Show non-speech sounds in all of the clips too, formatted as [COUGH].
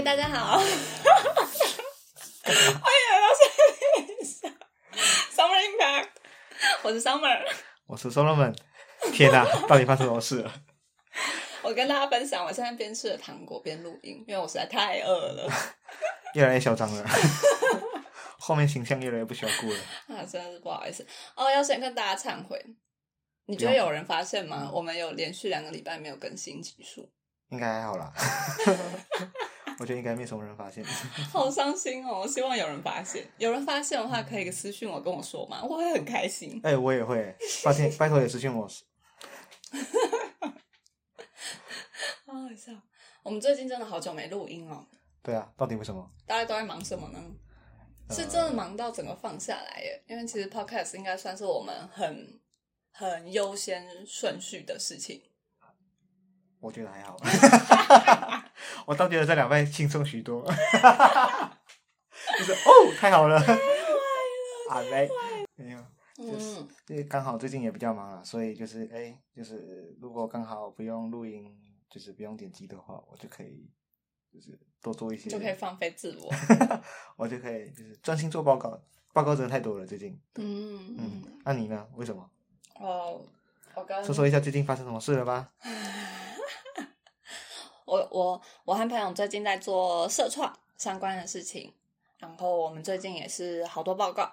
嗨，大家好，欢迎来到 Summer Impact，我是 Summer。我是 Solomon。天哪、[LAUGHS] 到底发生什么事了？我跟大家分享，我现在边吃着糖果边录音，因为我实在太饿了 [LAUGHS] 越来越嚣张了，[LAUGHS] 后面形象越来越不需要顾了。啊，真的是不好意思哦。要先跟大家忏悔，你觉得有人发现吗？我们有连续两个礼拜没有更新集数，应该还好啦，我觉得应该没什么人发现。[LAUGHS] 好伤心哦。我希望有人发现，有人发现的话可以私信我跟我说嘛，我会很开心。哎、我也会，抱歉，拜托也私信我。[LAUGHS] 好好笑。我们最近真的好久没录音哦，对啊，到底为什么？大家都在忙什么呢？是真的忙到整个放下来耶，因为其实 podcast 应该算是我们很很优先顺序的事情。我觉得还好，[LAUGHS] 我倒觉得这两位轻松许多。[LAUGHS] 就是哦，太好了，啊嘞，没有，就是嗯，因为刚好最近也比较忙啊，所以就是哎、就是如果刚好不用录音，就是不用点击的话，我就可以就是多做一些，就可以放飞自我。[LAUGHS] 我就可以就是专心做报告，报告真的太多了最近。嗯嗯，那、你呢？为什么？哦，我刚说说一下最近发生什么事了吧？[LAUGHS] 我我我和朋友最近在做社创相关的事情，然后我们最近也是好多报告。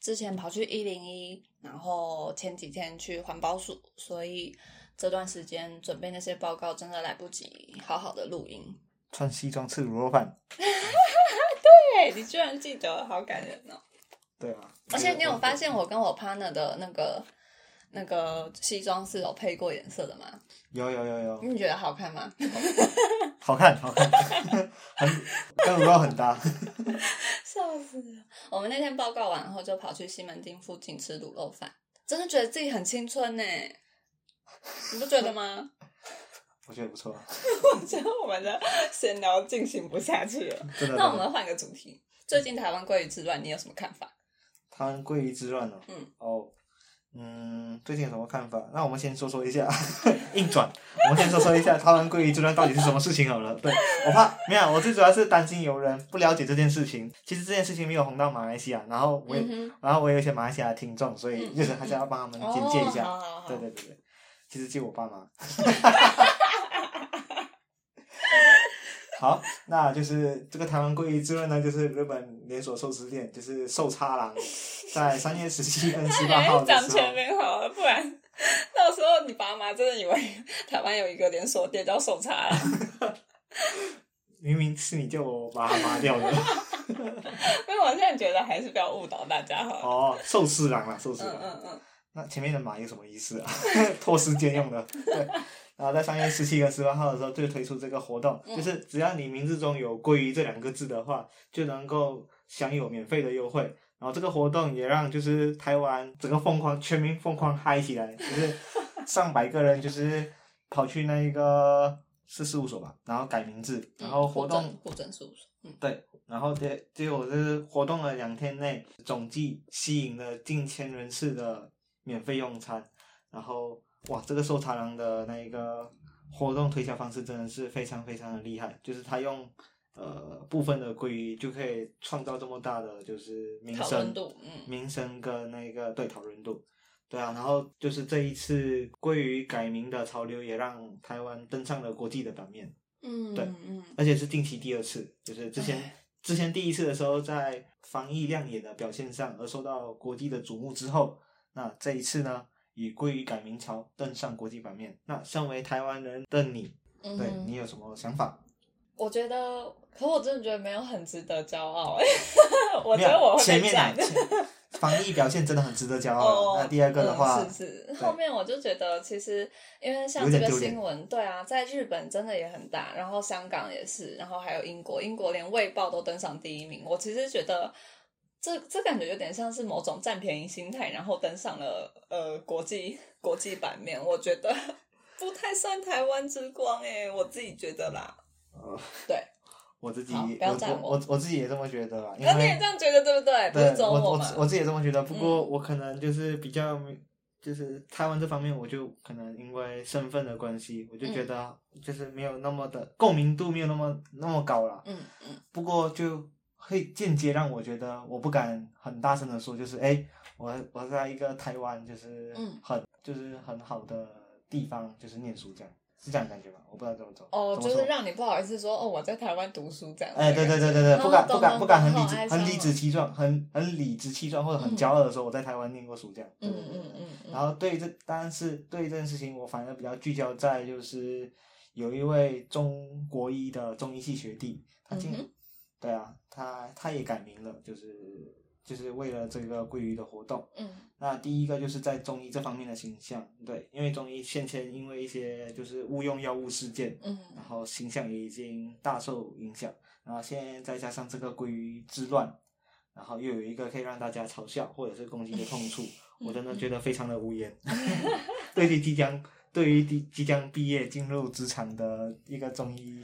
之前跑去一零一，然后前几天去环保署，所以这段时间准备那些报告真的来不及好好的录音。穿西装吃卤肉饭，[LAUGHS] 对你居然记得，好感人哦！对啊。而且你有发现我跟我 partner 的那个那个西装是有配过颜色的吗？有有有有，你觉得好看吗？好 [LAUGHS] 看好看，[LAUGHS] 很跟卤肉很搭。[LAUGHS] 笑死了！我们那天报告完后，就跑去西门町附近吃卤肉饭，真的觉得自己很青春呢。你不觉得吗？我觉得不错，我觉得我们的闲聊进行不下去了。那我们换个主题，最近台湾鲑鱼之乱，你有什么看法？台湾鲑鱼之乱哦。嗯。哦，嗯，最近有什么看法？那我们先说说一下，[LAUGHS] 硬转。我们先说说一下台湾鲑鱼这段到底是什么事情好了。对我怕没有，我最主要是担心有人不了解这件事情。其实这件事情没有红到马来西亚，然后我也，嗯，然后我也有一些马来西亚的听众，所以嗯就是还是要帮他们简介一下。哦、好好好对对对对，其实就我爸妈。[LAUGHS] 好，那就是这个台湾鲑鱼之乱呢，就是日本连锁寿司店，就是寿叉郎，在三月十七跟 [LAUGHS] 十八号的讲时候，前面好了，不然到时候你爸妈真的以为台湾有一个连锁店叫寿叉郎。[LAUGHS] 明明是你叫我把它麻掉的。[LAUGHS] 因为我现在觉得还是不要误导大家好了。哦，寿司郎啦，寿司嗯郎。嗯嗯，那前面的马有什么意思啊？拖时间用的。对。然后在三月十七和十八号的时候，就推出这个活动，嗯就是只要你名字中有“鲑鱼”这两个字的话，就能够享有免费的优惠。然后这个活动也让就是台湾整个疯狂，全民疯狂嗨起来，就是上百个人就是跑去那一个是事务所吧，然后改名字，然后活动户政事务所，嗯，对，然后结结果就是活动了两天内，总计吸引了近千人次的免费用餐，然后哇，这个寿茶郎的那一个活动推销方式真的是非常非常的厉害，就是他用呃部分的鲑鱼就可以创造这么大的就是名声，讨论度，嗯名声跟那个对讨论度。对啊，然后就是这一次鲑鱼改名的潮流，也让台湾登上了国际的版面。嗯，对嗯，而且是近期第二次，就是之前哎之前第一次的时候，在防疫亮眼的表现上而受到国际的瞩目之后，那这一次呢，以归于改名潮登上国际版面。那身为台湾人的你，对你有什么想法？我觉得，可我真的觉得没有很值得骄傲。哎，[LAUGHS] 我觉得我会前面啊，被讲。前防疫表现真的很值得骄傲哦。[LAUGHS] 那第二个的话，嗯、是是，后面我就觉得其实因为像这个新闻，对啊，在日本真的也很大，然后香港也是，然后还有英国，英国连《卫报》都登上第一名。我其实觉得这这感觉有点像是某种占便宜心态，然后登上了呃国际国际版面。我觉得 [LAUGHS] 不太算台湾之光哎、我自己觉得啦。呃，对，[LAUGHS] 我自己不要赞我我我我自己也这么觉得啦，因可你也这样觉得对不对？不对是只有我嘛？我自己也这么觉得，不过嗯我可能就是比较没就是台湾这方面，我就可能因为身份的关系，我就觉得就是没有那么的共鸣度没有那么那么高了。嗯嗯不过就会间接让我觉得我不敢很大声的说，就是哎，我我在一个台湾就是嗯很、就是很好的地方，就是念书这样，是这样感觉吧？我不知道怎么走。哦，就是让你不好意思说哦，我在台湾读书这样。哎，对对对对对，不敢不敢不敢很理直很理直气壮，很很理直气壮或者很骄傲的说我在台湾念过书这样。嗯嗯嗯嗯，然后对于这，但是对于这件事情，我反而比较聚焦在就是有一位中国医的中医系学弟，他今、嗯哼对啊，他他也改名了，就是就是为了这个鲑鱼的活动。嗯那第一个就是在中医这方面的形象，对，因为中医先前因为一些就是误用药物事件，嗯然后形象也已经大受影响，然后现在再加上这个鲑鱼之乱，然后又有一个可以让大家嘲笑或者是攻击的痛处，[LAUGHS] 我真的觉得非常的无言。[LAUGHS] 对于即将对于即即将毕业进入职场的一个中医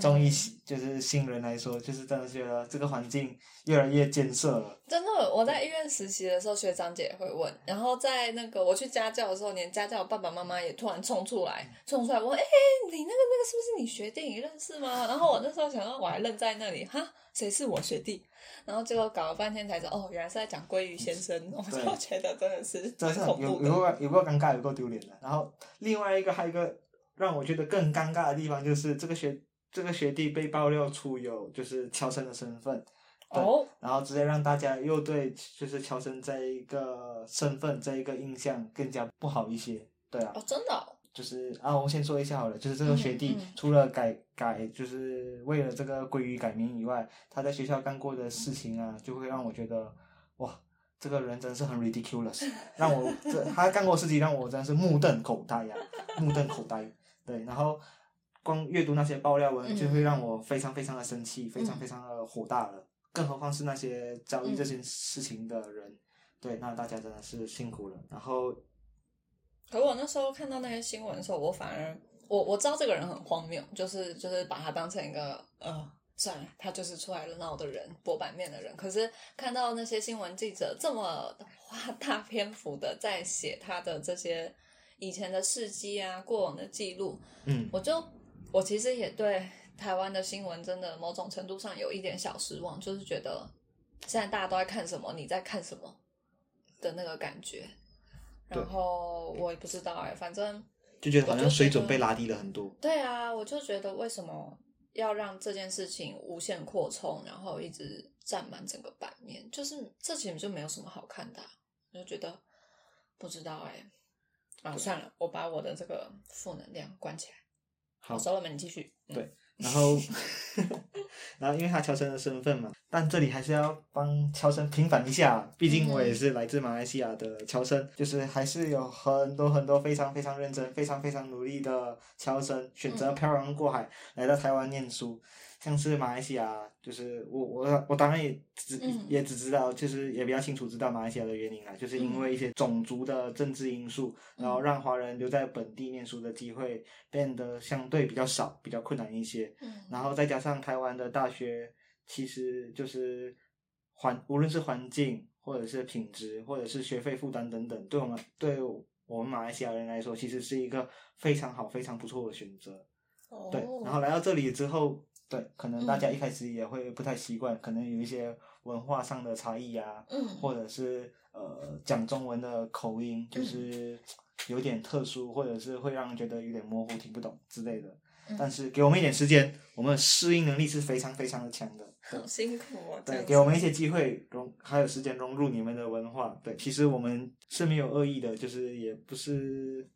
中医就是新人来说，就是真的觉得这个环境越来越艰涩了。真的，我在医院实习的时候，学长姐也会问，然后在那个我去家教的时候，连家教爸爸妈妈也突然冲出来，冲出来问：“哎、你那个那个是不是你学弟？你认识吗？”然后我那时候想到，我还愣在那里，哈，谁是我学弟？然后结果搞了半天才知道，哦，原来是在讲鲑鱼先生，我就觉得真的是真是有有的。够有够尴尬，有够丢脸的。然后另外一个还有一个让我觉得更尴尬的地方，就是这个学这个学弟被爆料出有就是乔生的身份，对哦，然后直接让大家又对就是乔生这一个身份这一个印象更加不好一些。对啊，哦，真的、哦，就是啊，我先说一下好了，就是这个学弟除了改改，就是为了这个鲑鱼改名以外，他在学校干过的事情啊，就会让我觉得哇，这个人真是很 ridiculous，[LAUGHS] 让我这他干过的事情让我真的是目瞪口呆呀、目瞪口呆。对，然后光阅读那些爆料文，嗯就会让我非常非常的生气，非常嗯非常的火大了。更何况是那些遭遇这件事情的人，对，那大家真的是辛苦了。然后可我那时候看到那些新闻的时候，我反而我我知道这个人很荒谬，就是就是把他当成一个呃，算了，他就是出来闹的人，博版面的人。可是看到那些新闻记者这么花大篇幅的在写他的这些以前的事迹啊、过往的记录，嗯，我就我其实也对台湾的新闻真的某种程度上有一点小失望，就是觉得现在大家都在看什么，你在看什么的那个感觉。然后我也不知道哎、反正就觉得好像水准被拉低了很多。对啊，我就觉得为什么要让这件事情无限扩充，然后一直占满整个版面？就是这其实就没有什么好看的啊、我就觉得不知道哎、啊，算了，我把我的这个负能量关起来。好，所罗门，你继续。嗯对然后，[LAUGHS] 然后因为他乔生的身份嘛，但这里还是要帮乔生平反一下，毕竟我也是来自马来西亚的乔生，就是还是有很多很多非常非常认真、非常非常努力的乔生选择漂洋过海来到台湾念书。像是马来西亚，就是我我我当然也只、嗯也只知道，就是也比较清楚知道马来西亚的原因啦，就是因为一些种族的政治因素，然后让华人留在本地念书的机会变得相对比较少，比较困难一些。嗯然后再加上台湾的大学，其实就是环无论是环境或者是品质，或者是学费负担等等，对我们对我们马来西亚人来说，其实是一个非常好、非常不错的选择。哦对，然后来到这里之后，对，可能大家嗯一开始也会不太习惯，可能有一些文化上的差异啊，嗯或者是呃讲中文的口音就是有点特殊，或者是会让人觉得有点模糊、听不懂之类的。嗯但是给我们一点时间，我们的适应能力是非常非常的强的。对好辛苦哦。对，给我们一些机会融，还有时间融入你们的文化。对，其实我们是没有恶意的，就是也不是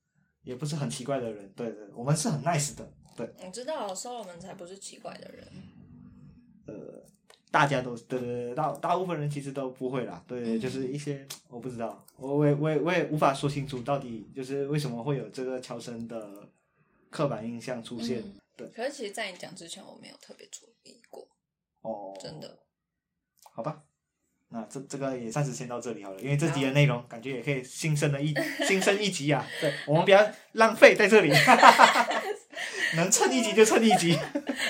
也不是很奇怪的人。对对，我们是很 nice 的。对，你知道，所罗门才不是奇怪的人。呃，大家都对对对，大大部分人其实都不会啦。对，嗯就是一些我不知道，我我也我也我也无法说清楚到底就是为什么会有这个乔生的刻板印象出现。嗯对，可是其实，在你讲之前，我没有特别注意过，哦，真的。好吧，那这这个也暂时先到这里好了，因为这集的内容感觉也可以新生的一 [LAUGHS] 新生一集啊。对，我们不要浪费在这里，[LAUGHS] 能蹭一集就蹭一集，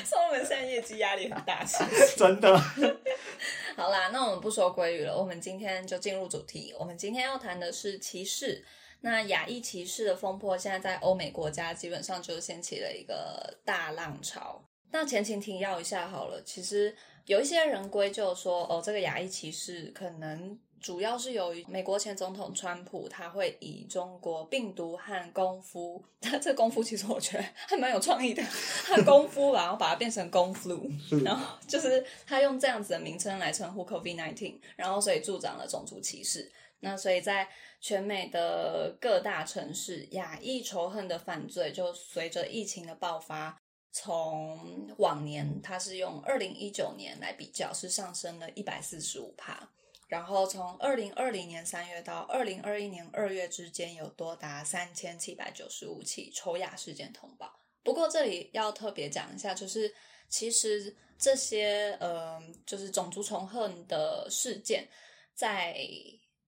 所罗门现在业绩压力很大。[LAUGHS] 真的。[LAUGHS] 好啦，那我们不说鲑鱼了，我们今天就进入主题。我们今天要谈的是歧视。那亚裔歧视的风波，现在在欧美国家基本上就掀起了一个大浪潮。那前情提要一下好了，其实有一些人归咎说，哦，这个亚裔歧视可能主要是由于美国前总统川普他会以中国病毒和功夫，他 [LAUGHS] 这功夫其实我觉得还蛮有创意的，[LAUGHS] 他功夫然后把它变成功 flu，然后就是他用这样子的名称来称呼 COVID nineteen，然后所以助长了种族歧视。那所以在全美的各大城市，亚裔仇恨的犯罪就随着疫情的爆发，从往年它是用二零一九年来比较，是上升了一百四十五帕。然后从二零二零年三月到二零二一年二月之间，有多达三千七百九十五起抽亚事件通报。不过这里要特别讲一下，就是其实这些呃，就是种族仇恨的事件，在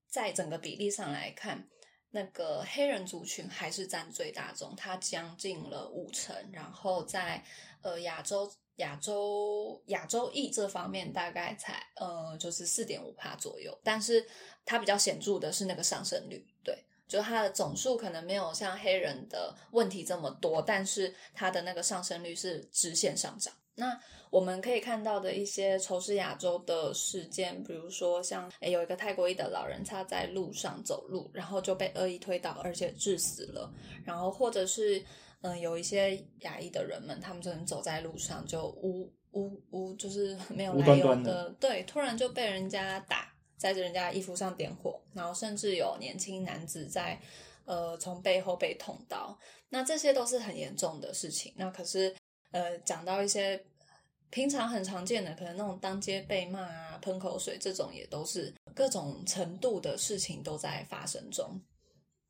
在整个比例上来看，那个黑人族群还是占最大众，它将近了五成。然后在呃亚洲、亚洲、亚洲裔这方面，大概才呃就是四点五帕左右。但是它比较显著的是那个上升率，对，就是它的总数可能没有像黑人的问题这么多，但是它的那个上升率是直线上涨。那我们可以看到的一些仇视亚洲的事件，比如说像诶有一个泰国裔的老人，他在路上走路，然后就被恶意推倒，而且致死了。然后或者是嗯有一些亚裔的人们，他们可能走在路上就呜呜呜就是没有来由的对，突然就被人家打，在人家衣服上点火，然后甚至有年轻男子在呃从背后被捅刀，那这些都是很严重的事情。那可是呃讲到一些平常很常见的，可能那种当街被骂啊、喷口水这种，也都是各种程度的事情都在发生中。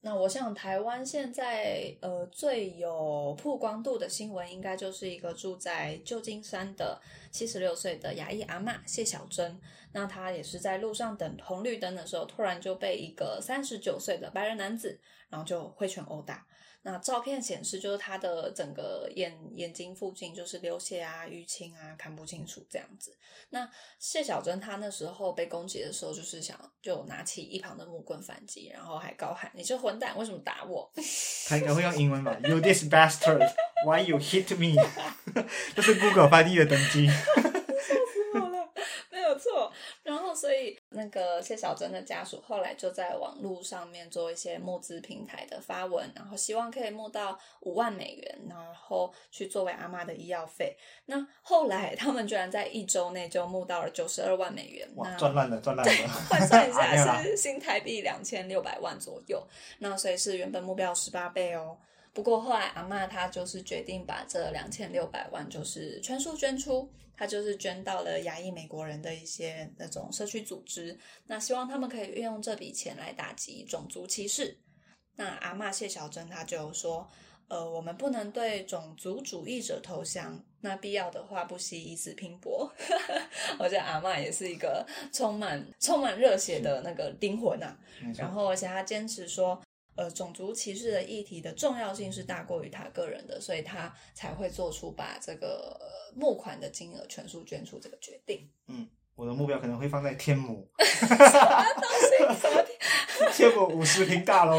那我想，台湾现在呃最有曝光度的新闻，应该就是一个住在旧金山的七十六岁的牙医阿嬷谢小珍。那她也是在路上等红绿灯的时候，突然就被一个三十九岁的白人男子，然后就挥拳殴打。那照片显示，就是他的整个眼眼睛附近就是流血啊、淤青啊，看不清楚这样子。那谢小珍她那时候被攻击的时候，就是想就拿起一旁的木棍反击，然后还高喊：“你这混蛋，为什么打我？”他应该会用英文吧？You this bastard, why you hit me？[LAUGHS] 这是 Google 翻译的等级。然后，所以那个谢小珍的家属后来就在网络上面做一些募资平台的发文，然后希望可以募到五万美元，然后去作为阿妈的医药费。那后来他们居然在一周内就募到了九十二万美元，哇，那赚烂了，赚烂了。换算一 [LAUGHS] 下是新台币两千六百万左右，那所以是原本目标十八倍哦。不过后来阿嬷她就是决定把这两千六百万就是全数捐出，她就是捐到了亚裔美国人的一些那种社区组织，那希望他们可以运用这笔钱来打击种族歧视。那阿嬷谢小珍她就说。呃，我们不能对种族主义者投降，那必要的话不惜以死拼搏。[LAUGHS] 我觉得阿嬷也是一个充满充满热血的那个灵魂啊。然后，而且她坚持说，呃，种族歧视的议题的重要性是大过于他个人的，所以他才会做出把这个呃募款的金额全数捐出这个决定。我的目标可能会放在天母，[LAUGHS] 什么东西？天母五十平大楼。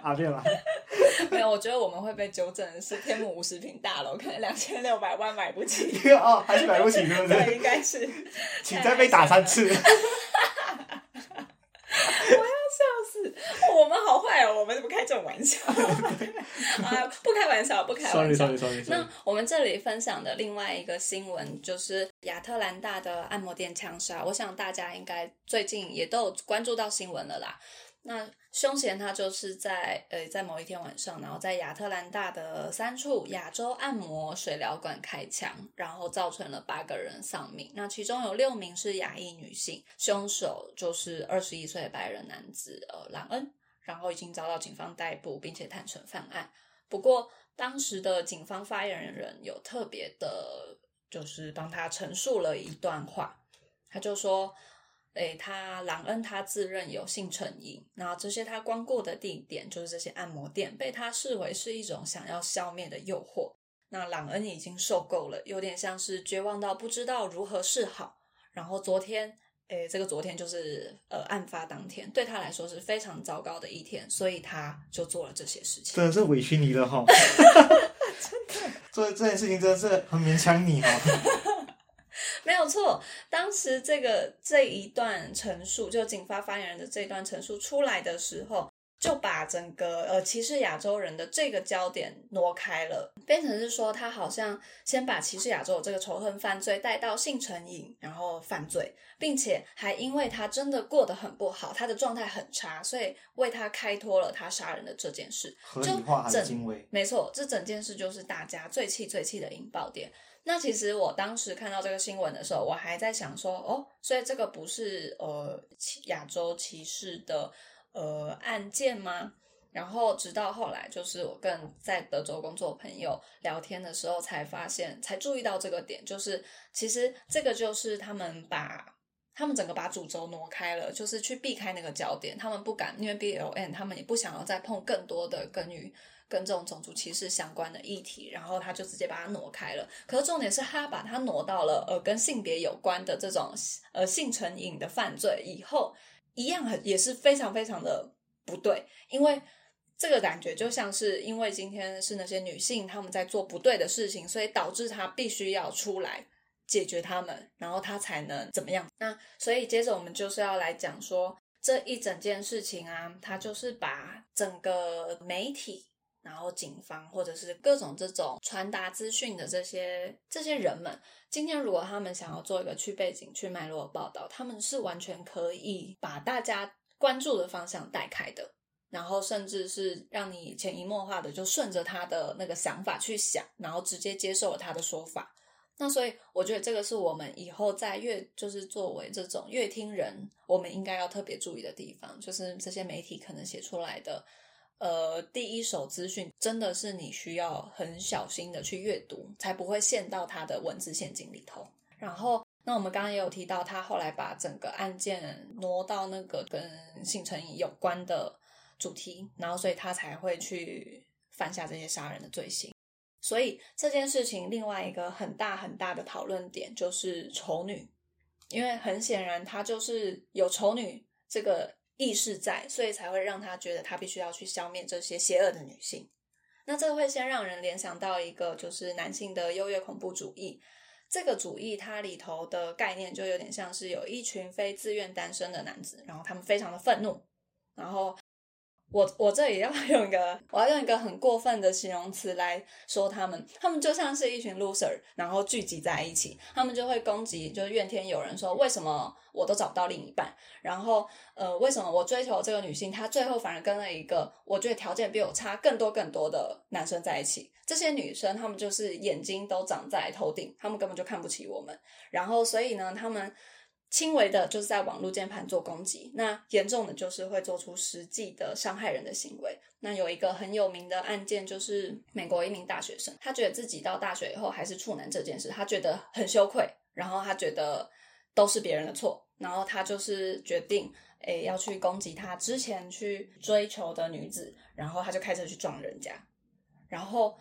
啊，对了，[LAUGHS] 没有，我觉得我们会被纠正的是天母五十平大楼，可能两千六百万买不起。[LAUGHS] 哦，还是买不起，是不对，是？应该是。请再被打三次。笑死！我们好坏哦，我们怎么开这种玩笑？[LAUGHS] 啊，不开玩笑，不开玩笑。sorry, sorry, 那。我们这里分享的另外一个新闻，就是亚特兰大的按摩店枪杀。我想大家应该最近也都有关注到新闻了啦。那凶嫌他就是在呃在某一天晚上，然后在亚特兰大的三处亚洲按摩水疗馆开枪，然后造成了八个人丧命。那其中有六名是亚裔女性，凶手就是二十一岁的白人男子呃朗恩，然后已经遭到警方逮捕，并且坦诚犯案。不过当时的警方发言人有特别的，就是帮他陈述了一段话，他就说。诶，他朗恩他自认有性成瘾，然后这些他光顾的地点就是这些按摩店，被他视为是一种想要消灭的诱惑。那朗恩已经受够了，有点像是绝望到不知道如何是好。然后昨天诶，这个昨天就是呃案发当天，对他来说是非常糟糕的一天，所以他就做了这些事情。真的是委屈你了哈。[LAUGHS] 真的 [LAUGHS] 做这件事情真的是很勉强你哈。[LAUGHS] 没有错，当时这个这一段陈述，就警方发言人的这一段陈述出来的时候。就把整个呃歧视亚洲人的这个焦点挪开了，变成是说他好像先把歧视亚洲这个仇恨犯罪带到性成瘾，然后犯罪，并且还因为他真的过得很不好，他的状态很差，所以为他开脱了他杀人的这件事，合理化。没错，这整件事就是大家最气最气的引爆点。那其实我当时看到这个新闻的时候，我还在想说，哦，所以这个不是呃亚洲歧视的。呃，案件吗？然后直到后来，就是我跟在德州工作朋友聊天的时候，才发现，才注意到这个点，就是其实这个就是他们把他们整个把主轴挪开了，就是去避开那个焦点，他们不敢，因为 B L N，他们也不想要再碰更多的跟与跟这种种族歧视相关的议题，然后他就直接把它挪开了。可是重点是他把它挪到了呃跟性别有关的这种呃性成瘾的犯罪以后。一样很也是非常非常的不对，因为这个感觉就像是因为今天是那些女性她们在做不对的事情，所以导致她必须要出来解决他们，然后她才能怎么样？那所以接着我们就是要来讲说这一整件事情啊，它就是把整个媒体。然后警方或者是各种这种传达资讯的这些这些人们，今天如果他们想要做一个去背景、去脉络报道，他们是完全可以把大家关注的方向带开的，然后甚至是让你潜移默化的就顺着他的那个想法去想，然后直接接受了他的说法。那所以我觉得这个是我们以后在阅，就是作为这种阅听人，我们应该要特别注意的地方，就是这些媒体可能写出来的。呃，第一手资讯真的是你需要很小心的去阅读，才不会陷到他的文字陷阱里头。然后，那我们刚刚也有提到，他后来把整个案件挪到那个跟性成有关的主题，然后所以他才会去犯下这些杀人的罪行。所以这件事情另外一个很大很大的讨论点就是丑女，因为很显然他就是有丑女这个。意识在，所以才会让他觉得他必须要去消灭这些邪恶的女性。那这会先让人联想到一个，就是男性的优越恐怖主义。这个主义它里头的概念就有点像是有一群非自愿单身的男子，然后他们非常的愤怒，然后。我我这里要 [LAUGHS] 用一个，我要用一个很过分的形容词来说他们，他们就像是一群 loser，然后聚集在一起，他们就会攻击，就是怨天尤人，说为什么我都找不到另一半，然后呃，为什么我追求这个女性，她最后反而跟了一个我觉得条件比我差更多更多的男生在一起，这些女生她们就是眼睛都长在头顶，她们根本就看不起我们，然后所以呢，他们。轻微的就是在网络键盘做攻击，那严重的就是会做出实际的伤害人的行为。那有一个很有名的案件，就是美国一名大学生，他觉得自己到大学以后还是处男这件事，他觉得很羞愧，然后他觉得都是别人的错，然后他就是决定，诶要去攻击他之前去追求的女子，然后他就开车去撞人家，然后。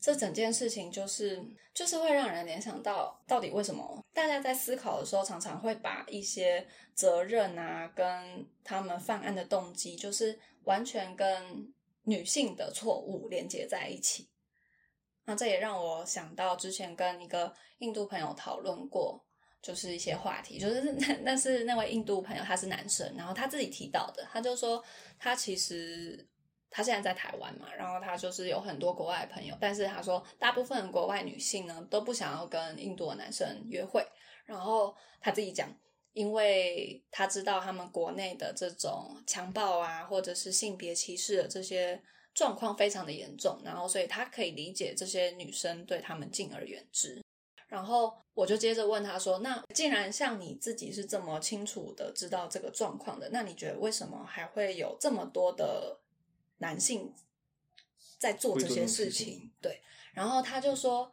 这整件事情就是就是会让人联想到，到底为什么大家在思考的时候，常常会把一些责任啊，跟他们犯案的动机，就是完全跟女性的错误连接在一起。那这也让我想到之前跟一个印度朋友讨论过，就是一些话题，就是 [LAUGHS] 那那是那位印度朋友他是男生，然后他自己提到的，他就说他其实。他现在在台湾嘛，然后他就是有很多国外的朋友，但是他说大部分国外女性呢都不想要跟印度的男生约会，然后他自己讲，因为他知道他们国内的这种强暴啊，或者是性别歧视的这些状况非常的严重，然后所以他可以理解这些女生对他们敬而远之。然后我就接着问他说：“那既然像你自己是这么清楚的知道这个状况的，那你觉得为什么还会有这么多的？”男性在做这些事情，对，然后他就说，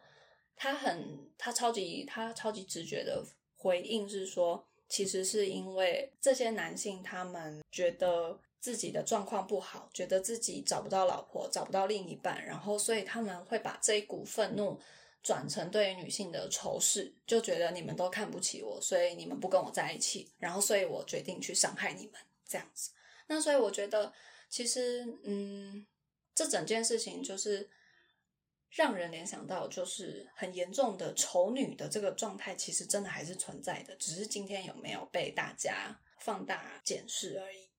他很，他超级，他超级直觉的回应是说，其实是因为这些男性他们觉得自己的状况不好，觉得自己找不到老婆，找不到另一半，然后所以他们会把这一股愤怒转成对于女性的仇视，就觉得你们都看不起我，所以你们不跟我在一起，然后所以我决定去伤害你们这样子。那所以我觉得，其实嗯，这整件事情就是让人联想到，就是很严重的丑女的这个状态，其实真的还是存在的，只是今天有没有被大家放大检视而已。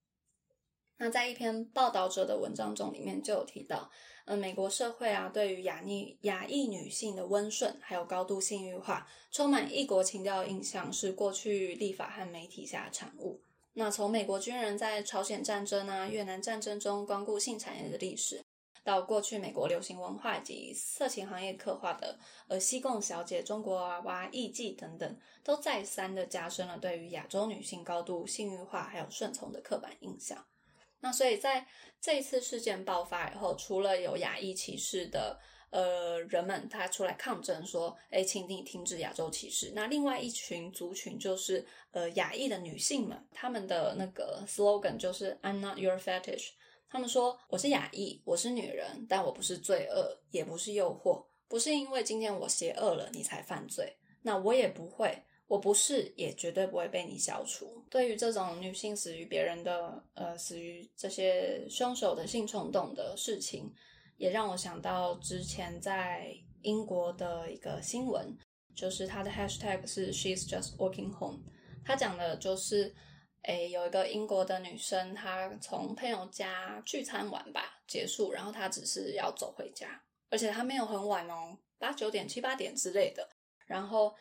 那在一篇报道者的文章中，里面就有提到。呃，美国社会啊，对于亚裔亚裔女性的温顺，还有高度性欲化，充满异国情调的印象，是过去立法和媒体下的产物。那从美国军人在朝鲜战争啊、越南战争中光顾性产业的历史，到过去美国流行文化及色情行业刻画的呃西贡小姐、中国娃娃、艺妓等等，都再三的加深了对于亚洲女性高度性欲化还有顺从的刻板印象。那所以在这一次事件爆发以后，除了有亚裔歧视的呃人们，他出来抗争说：“哎，请你停止亚洲歧视。”那另外一群族群就是呃亚裔的女性们，他们的那个 slogan 就是 “I'm not your fetish”。他们说：“我是亚裔，我是女人，但我不是罪恶，也不是诱惑，不是因为今天我邪恶了你才犯罪，那我也不会。”我不是，也绝对不会被你消除。对于这种女性死于别人的，呃，死于这些凶手的性冲动的事情，也让我想到之前在英国的一个新闻，就是它的 hashtag 是 She's just walking home。他讲的就是，诶，有一个英国的女生，她从朋友家聚餐完吧结束，然后她只是要走回家，而且她没有很晚哦，八九点、七八点之类的，然后。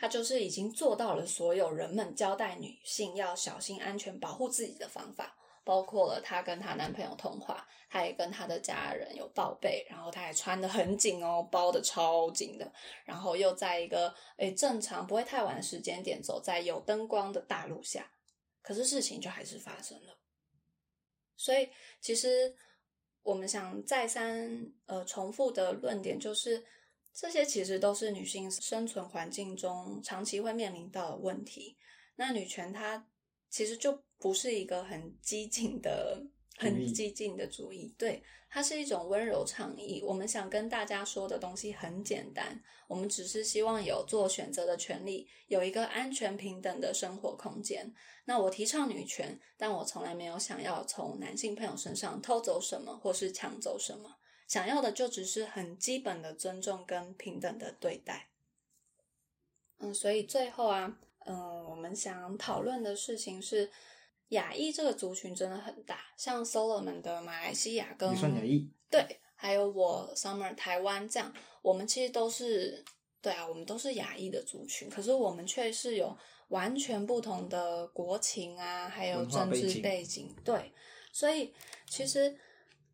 她就是已经做到了所有人们交代女性要小心安全、保护自己的方法，包括了她跟她男朋友通话，她也跟她的家人有报备，然后她还穿的很紧哦，包的超紧的，然后又在一个诶正常不会太晚的时间点走在有灯光的大路下，可是事情就还是发生了。所以其实我们想再三呃重复的论点就是。这些其实都是女性生存环境中长期会面临到的问题。那女权它其实就不是一个很激进的、很激进的主义，对，它是一种温柔倡议。我们想跟大家说的东西很简单，我们只是希望有做选择的权利，有一个安全平等的生活空间。那我提倡女权，但我从来没有想要从男性朋友身上偷走什么，或是抢走什么。想要的就只是很基本的尊重跟平等的对待，嗯，所以最后啊，嗯，我们想讨论的事情是，亚裔这个族群真的很大，像 Solomon 的马来西亚跟算亚裔，对，还有我 Summer 台湾这样，我们其实都是对啊，我们都是亚裔的族群，可是我们却是有完全不同的国情啊，还有政治背景，对，所以其实。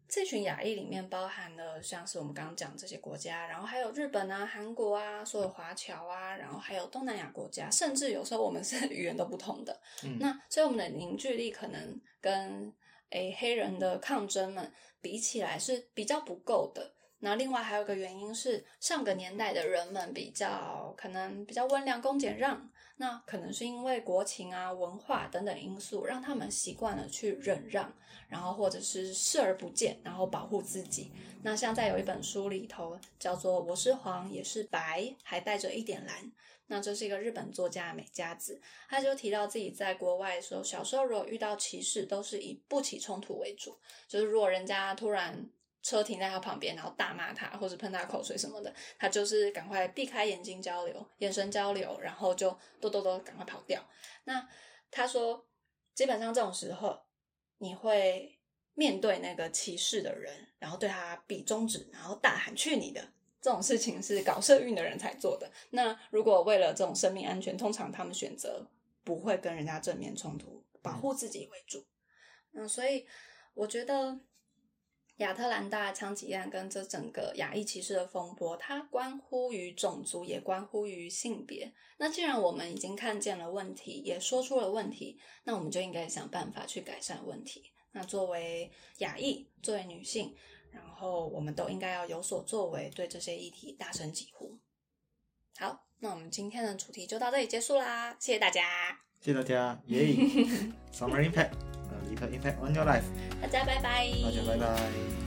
这群亚裔里面包含了像是我们刚刚讲这些国家，然后还有日本啊、韩国啊、所有华侨啊，然后还有东南亚国家，甚至有时候我们是 [LAUGHS] 语言都不同的。那所以我们的凝聚力可能跟诶黑人的抗争们比起来是比较不够的。那另外还有个原因是，上个年代的人们比较可能比较温良恭俭让，那可能是因为国情啊、文化等等因素，让他们习惯了去忍让，然后或者是视而不见，然后保护自己。那像在有一本书里头叫做《我是黄也是白，还带着一点蓝》，那这是一个日本作家美佳子，他就提到自己在国外的时候，小时候如果遇到歧视，都是以不起冲突为主，就是如果人家突然。车停在他旁边，然后大骂他，或者喷他口水什么的，他就是赶快避开眼睛交流、眼神交流，然后就哆哆哆赶快跑掉。那他说，基本上这种时候，你会面对那个歧视的人，然后对他比中指，然后大喊“去你的”这种事情是搞社运的人才做的。那如果为了这种生命安全，通常他们选择不会跟人家正面冲突，保护自己为主。嗯，所以我觉得。亚特兰大枪击案跟这整个亚裔歧视的风波，它关乎于种族，也关乎于性别。那既然我们已经看见了问题，也说出了问题，那我们就应该想办法去改善问题。那作为亚裔，作为女性，然后我们都应该要有所作为，对这些议题大声疾呼。好，那我们今天的主题就到这里结束啦，谢谢大家，谢谢大家，耶，[LAUGHS] Summer Impact。Little Impact on Your Life，大家拜拜，大家拜拜。